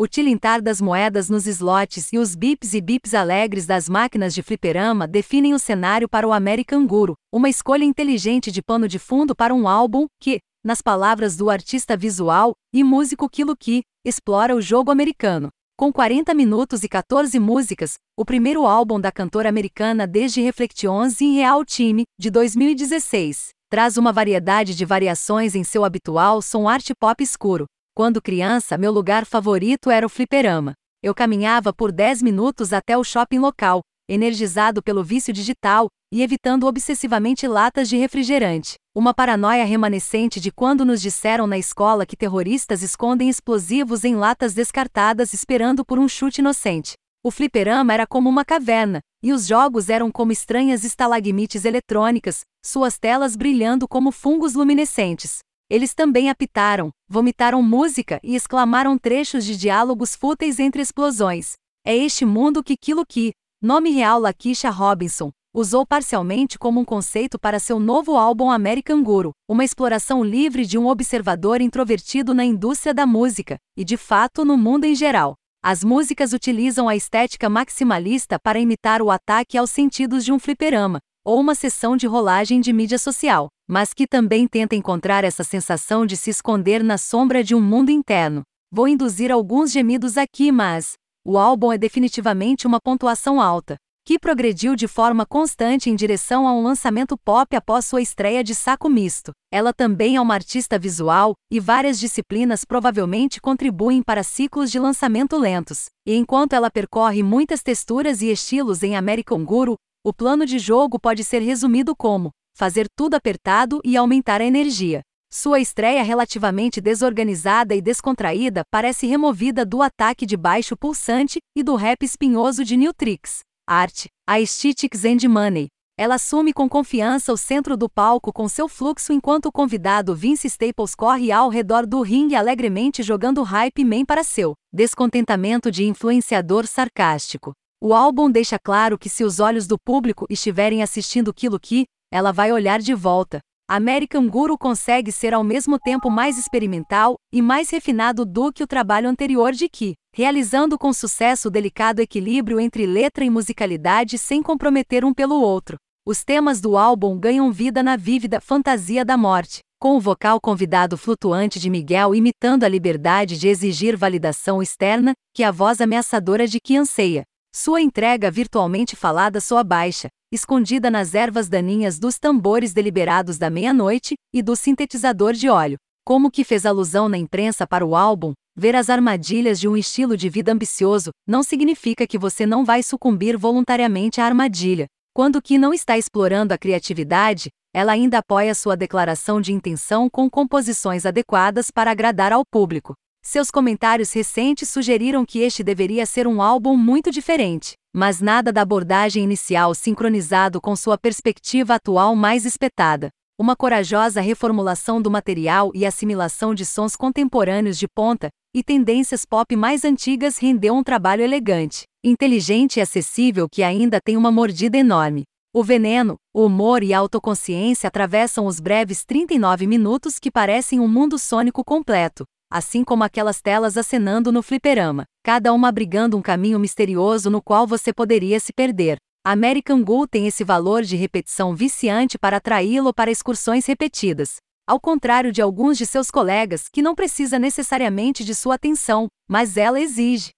O tilintar das moedas nos slots e os bips e bips alegres das máquinas de fliperama definem o cenário para o American Guru, uma escolha inteligente de pano de fundo para um álbum que, nas palavras do artista visual e músico Kilo Ki, explora o jogo americano. Com 40 minutos e 14 músicas, o primeiro álbum da cantora americana desde Reflections em Real Time, de 2016, traz uma variedade de variações em seu habitual som art pop escuro. Quando criança, meu lugar favorito era o fliperama. Eu caminhava por 10 minutos até o shopping local, energizado pelo vício digital e evitando obsessivamente latas de refrigerante. Uma paranoia remanescente de quando nos disseram na escola que terroristas escondem explosivos em latas descartadas esperando por um chute inocente. O fliperama era como uma caverna, e os jogos eram como estranhas estalagmites eletrônicas, suas telas brilhando como fungos luminescentes. Eles também apitaram, vomitaram música e exclamaram trechos de diálogos fúteis entre explosões. É este mundo que Kilo Ki, nome real Lakeisha Robinson, usou parcialmente como um conceito para seu novo álbum American Guru, uma exploração livre de um observador introvertido na indústria da música, e de fato no mundo em geral. As músicas utilizam a estética maximalista para imitar o ataque aos sentidos de um fliperama, ou uma sessão de rolagem de mídia social, mas que também tenta encontrar essa sensação de se esconder na sombra de um mundo interno. Vou induzir alguns gemidos aqui, mas o álbum é definitivamente uma pontuação alta que progrediu de forma constante em direção a um lançamento pop após sua estreia de Saco Misto. Ela também é uma artista visual, e várias disciplinas provavelmente contribuem para ciclos de lançamento lentos. E enquanto ela percorre muitas texturas e estilos em American Guru, o plano de jogo pode ser resumido como fazer tudo apertado e aumentar a energia. Sua estreia relativamente desorganizada e descontraída parece removida do ataque de baixo pulsante e do rap espinhoso de New Tricks arte, aesthetics and money. Ela assume com confiança o centro do palco com seu fluxo enquanto o convidado Vince Staples corre ao redor do ringue alegremente jogando hype man para seu descontentamento de influenciador sarcástico. O álbum deixa claro que se os olhos do público estiverem assistindo Kilo que, ela vai olhar de volta, American Guru consegue ser ao mesmo tempo mais experimental e mais refinado do que o trabalho anterior de Ki, realizando com sucesso o delicado equilíbrio entre letra e musicalidade sem comprometer um pelo outro. Os temas do álbum ganham vida na vívida fantasia da morte, com o vocal convidado flutuante de Miguel imitando a liberdade de exigir validação externa que a voz ameaçadora de Ki anseia. Sua entrega virtualmente falada soa baixa, escondida nas ervas daninhas dos tambores deliberados da meia-noite e do sintetizador de óleo. Como que fez alusão na imprensa para o álbum, ver as armadilhas de um estilo de vida ambicioso não significa que você não vai sucumbir voluntariamente à armadilha. Quando que não está explorando a criatividade, ela ainda apoia sua declaração de intenção com composições adequadas para agradar ao público. Seus comentários recentes sugeriram que este deveria ser um álbum muito diferente, mas nada da abordagem inicial sincronizado com sua perspectiva atual mais espetada. Uma corajosa reformulação do material e assimilação de sons contemporâneos de ponta e tendências pop mais antigas rendeu um trabalho elegante, inteligente e acessível que ainda tem uma mordida enorme. O veneno, o humor e a autoconsciência atravessam os breves 39 minutos que parecem um mundo sônico completo, assim como aquelas telas acenando no fliperama, cada uma abrigando um caminho misterioso no qual você poderia se perder. American Ghoul tem esse valor de repetição viciante para atraí-lo para excursões repetidas. Ao contrário de alguns de seus colegas que não precisa necessariamente de sua atenção, mas ela exige.